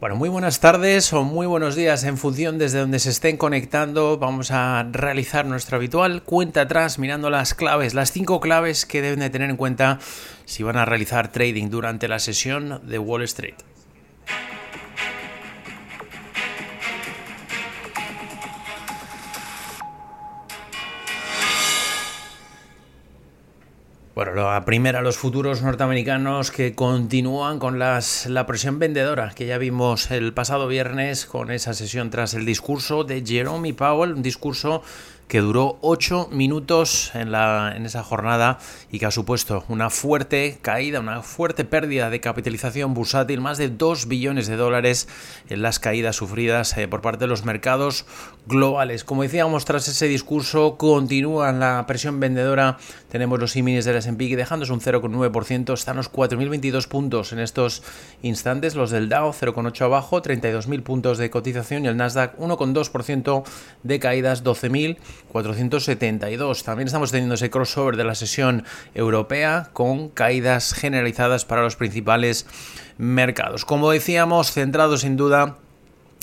Bueno, muy buenas tardes o muy buenos días en función desde donde se estén conectando. Vamos a realizar nuestra habitual cuenta atrás mirando las claves, las cinco claves que deben de tener en cuenta si van a realizar trading durante la sesión de Wall Street. Bueno, la primera, los futuros norteamericanos que continúan con las, la presión vendedora que ya vimos el pasado viernes con esa sesión tras el discurso de Jerome Powell, un discurso que duró 8 minutos en, la, en esa jornada y que ha supuesto una fuerte caída, una fuerte pérdida de capitalización bursátil, más de 2 billones de dólares en las caídas sufridas eh, por parte de los mercados globales. Como decíamos, tras ese discurso continúa la presión vendedora. Tenemos los símiles del S&P dejándose un 0,9%, están los 4.022 puntos en estos instantes, los del Dow 0,8 abajo, 32.000 puntos de cotización y el Nasdaq 1,2% de caídas, 12.000 472. También estamos teniendo ese crossover de la sesión europea con caídas generalizadas para los principales mercados. Como decíamos, centrado sin duda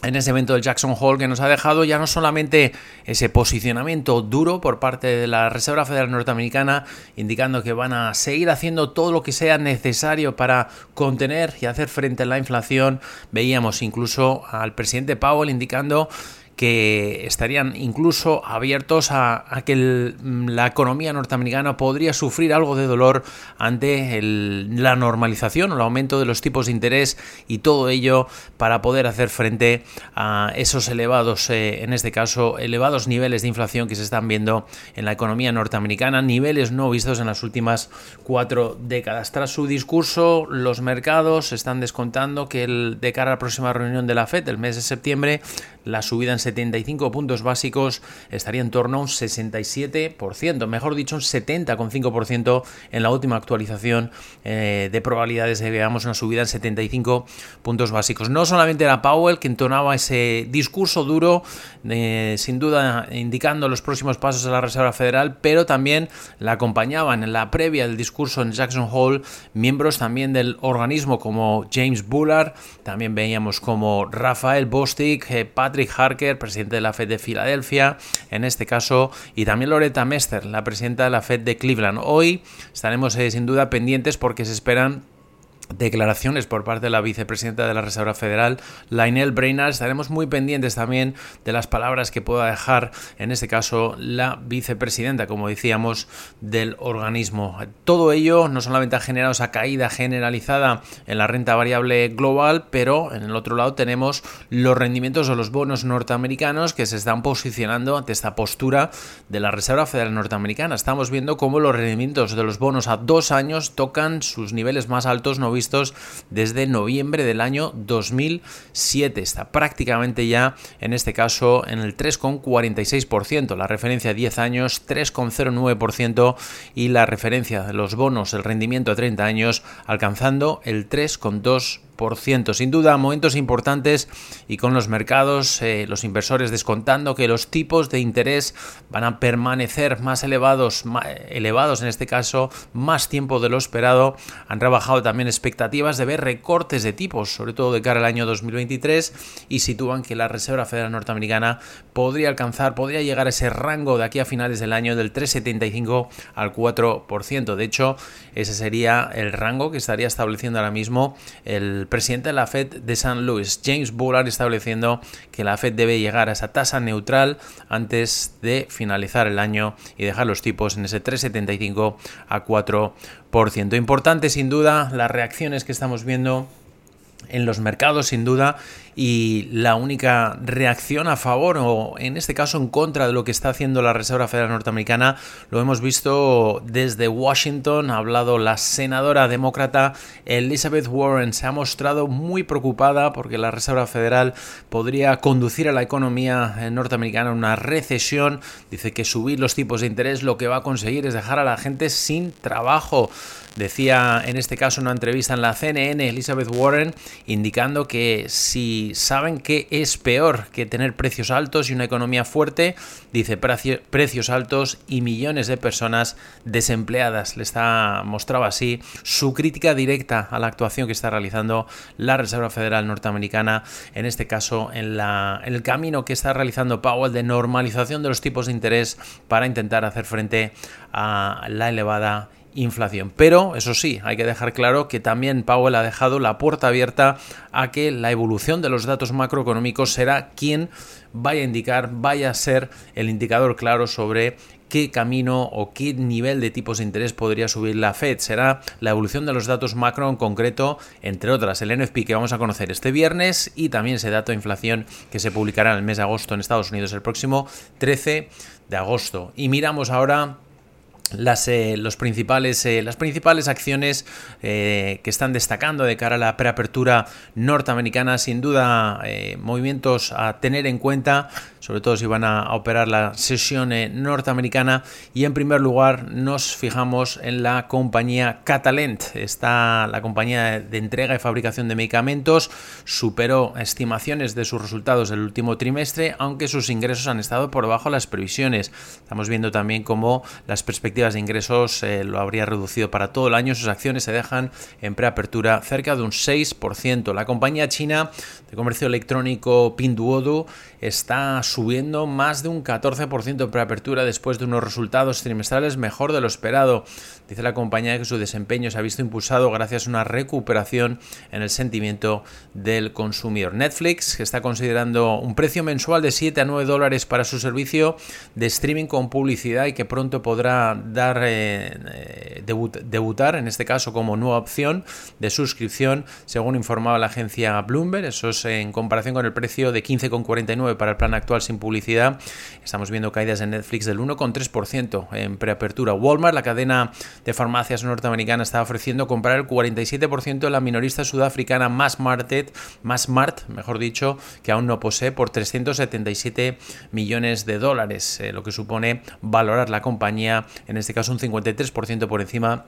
en ese evento del Jackson Hole que nos ha dejado ya no solamente ese posicionamiento duro por parte de la Reserva Federal Norteamericana, indicando que van a seguir haciendo todo lo que sea necesario para contener y hacer frente a la inflación, veíamos incluso al presidente Powell indicando que estarían incluso abiertos a, que la economía norteamericana podría sufrir algo de dolor ante la normalización o el aumento de los tipos de interés y todo ello para poder hacer frente a esos elevados, eh, en este caso, elevados niveles de inflación que se están viendo en la economía norteamericana, niveles no vistos en las últimas cuatro décadas. Tras su discurso, los mercados están descontando que de cara a la próxima reunión de la FED, el mes de septiembre, la subida en 75 puntos básicos estaría en torno a un 67%, mejor dicho, un 70,5% en la última actualización eh, de probabilidades de que veamos una subida en 75 puntos básicos. No solamente era Powell que entonaba ese discurso duro, eh, sin duda indicando los próximos pasos de la Reserva Federal, pero también la acompañaban en la previa del discurso en Jackson Hole miembros también del organismo como James Bullard, también veíamos como Rafael Bostic, eh, Patrick Harker, presidente de la Fed de Filadelfia, en este caso, y también Loretta Mester, la presidenta de la Fed de Cleveland. Hoy estaremos eh, sin duda pendientes porque se esperan declaraciones por parte de la vicepresidenta de la Reserva Federal, Lionel Brainard. Estaremos muy pendientes también de las palabras que pueda dejar, en este caso, la vicepresidenta, como decíamos, del organismo. Todo ello no solamente ha generado esa caída generalizada en la renta variable global, pero en el otro lado tenemos los rendimientos de los bonos norteamericanos que se están posicionando ante esta postura de la Reserva Federal norteamericana. Estamos viendo cómo los rendimientos de los bonos a dos años tocan sus niveles más altos no vistos desde noviembre del año 2007. Está prácticamente ya, en este caso, en el 3,46%. La referencia a 10 años, 3,09% y la referencia de los bonos, el rendimiento a 30 años, alcanzando el 3,2%. Sin duda, momentos importantes y con los mercados, eh, los inversores descontando que los tipos de interés van a permanecer más elevados, elevados en este caso, más tiempo de lo esperado. Han rebajado también expectativas de ver recortes de tipos, sobre todo de cara al año 2023, y sitúan que la Reserva Federal Norteamericana podría alcanzar, podría llegar a ese rango de aquí a finales del año del 3,75 al 4%. De hecho, ese sería el rango que estaría estableciendo ahora mismo el presidente de la Fed de San Luis, James Bullard, estableciendo que la Fed debe llegar a esa tasa neutral antes de finalizar el año y dejar los tipos en ese 3,75 a 4%. Importante sin duda las reacciones que estamos viendo en los mercados sin duda y la única reacción a favor o en este caso en contra de lo que está haciendo la Reserva Federal Norteamericana lo hemos visto desde Washington, ha hablado la senadora demócrata Elizabeth Warren, se ha mostrado muy preocupada porque la Reserva Federal podría conducir a la economía norteamericana a una recesión, dice que subir los tipos de interés lo que va a conseguir es dejar a la gente sin trabajo. Decía en este caso en una entrevista en la CNN Elizabeth Warren indicando que si saben que es peor que tener precios altos y una economía fuerte, dice precios altos y millones de personas desempleadas. Le está mostraba así su crítica directa a la actuación que está realizando la Reserva Federal norteamericana, en este caso en, la, en el camino que está realizando Powell de normalización de los tipos de interés para intentar hacer frente a la elevada inflación. Pero, eso sí, hay que dejar claro que también Powell ha dejado la puerta abierta a que la evolución de los datos macroeconómicos será quien vaya a indicar, vaya a ser el indicador claro sobre qué camino o qué nivel de tipos de interés podría subir la Fed. Será la evolución de los datos macro en concreto, entre otras, el NFP que vamos a conocer este viernes y también ese dato de inflación que se publicará en el mes de agosto en Estados Unidos el próximo 13 de agosto. Y miramos ahora las, eh, los principales, eh, las principales acciones eh, que están destacando de cara a la preapertura norteamericana, sin duda movimientos a tener en cuenta, sobre todo si van a, operar la sesión norteamericana. Y en primer lugar nos fijamos en la compañía Catalent, está la compañía de entrega y fabricación de medicamentos, superó estimaciones de sus resultados del último trimestre, aunque sus ingresos han estado por debajo de las previsiones. Estamos viendo también cómo las perspectivas de ingresos eh, lo habría reducido para todo el año. Sus acciones se dejan en preapertura cerca de un 6%. La compañía china de comercio electrónico Pinduoduo está subiendo más de un 14% en preapertura después de unos resultados trimestrales mejor de lo esperado. Dice la compañía que su desempeño se ha visto impulsado gracias a una recuperación en el sentimiento del consumidor. Netflix, que está considerando un precio mensual de 7 a 9 dólares para su servicio de streaming con publicidad y que pronto podrá dar eh, eh, debutar, en este caso como nueva opción de suscripción, según informaba la agencia Bloomberg. Eso es en comparación con el precio de 15,49 para el plan actual sin publicidad. Estamos viendo caídas en Netflix del 1,3% en preapertura. Walmart, la cadena de farmacias norteamericana, está ofreciendo comprar el 47% de la minorista sudafricana Mass Market, Mass Mart, mejor dicho, que aún no posee por 377 millones de dólares, eh, lo que supone valorar la compañía en este caso un 53% por encima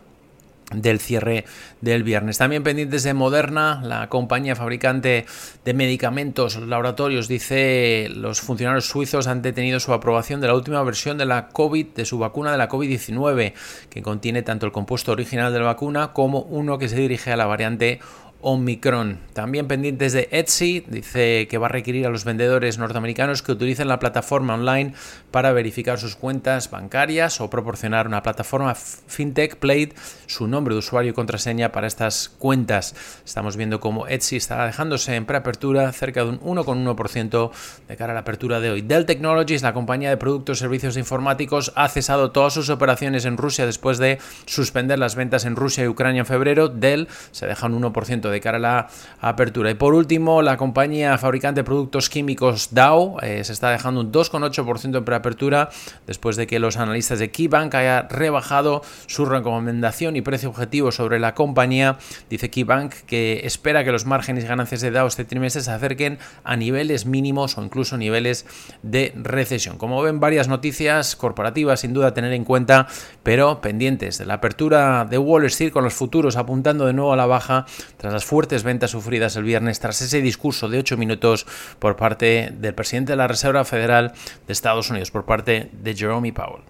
del cierre del viernes. También pendientes de Moderna, la compañía fabricante de medicamentos, laboratorios, dice los funcionarios suizos han detenido su aprobación de la última versión de la COVID, de su vacuna de la COVID-19, que contiene tanto el compuesto original de la vacuna como uno que se dirige a la variante Omicron. También pendientes de Etsy, dice que va a requerir a los vendedores norteamericanos que utilicen la plataforma online para verificar sus cuentas bancarias o proporcionar una plataforma fintech Plate, su nombre de usuario y contraseña para estas cuentas. Estamos viendo cómo Etsy está dejándose en preapertura cerca de un 1,1% de cara a la apertura de hoy. Dell Technologies, la compañía de productos y servicios informáticos, ha cesado todas sus operaciones en Rusia después de suspender las ventas en Rusia y Ucrania en febrero. Dell se deja un 1% de cara a la apertura. Y por último, la compañía fabricante de productos químicos Dow eh, se está dejando un 2,8% en preapertura después de que los analistas de KeyBank hayan rebajado su recomendación y precio objetivo sobre la compañía. Dice KeyBank que espera que los márgenes y ganancias de Dow este trimestre se acerquen a niveles mínimos o incluso niveles de recesión. Como ven, varias noticias corporativas sin duda a tener en cuenta, pero pendientes de la apertura de Wall Street con los futuros apuntando de nuevo a la baja tras las fuertes ventas sufridas el viernes tras ese discurso de 8 minutos por parte del presidente de la Reserva Federal de Estados Unidos, por parte de Jerome Powell.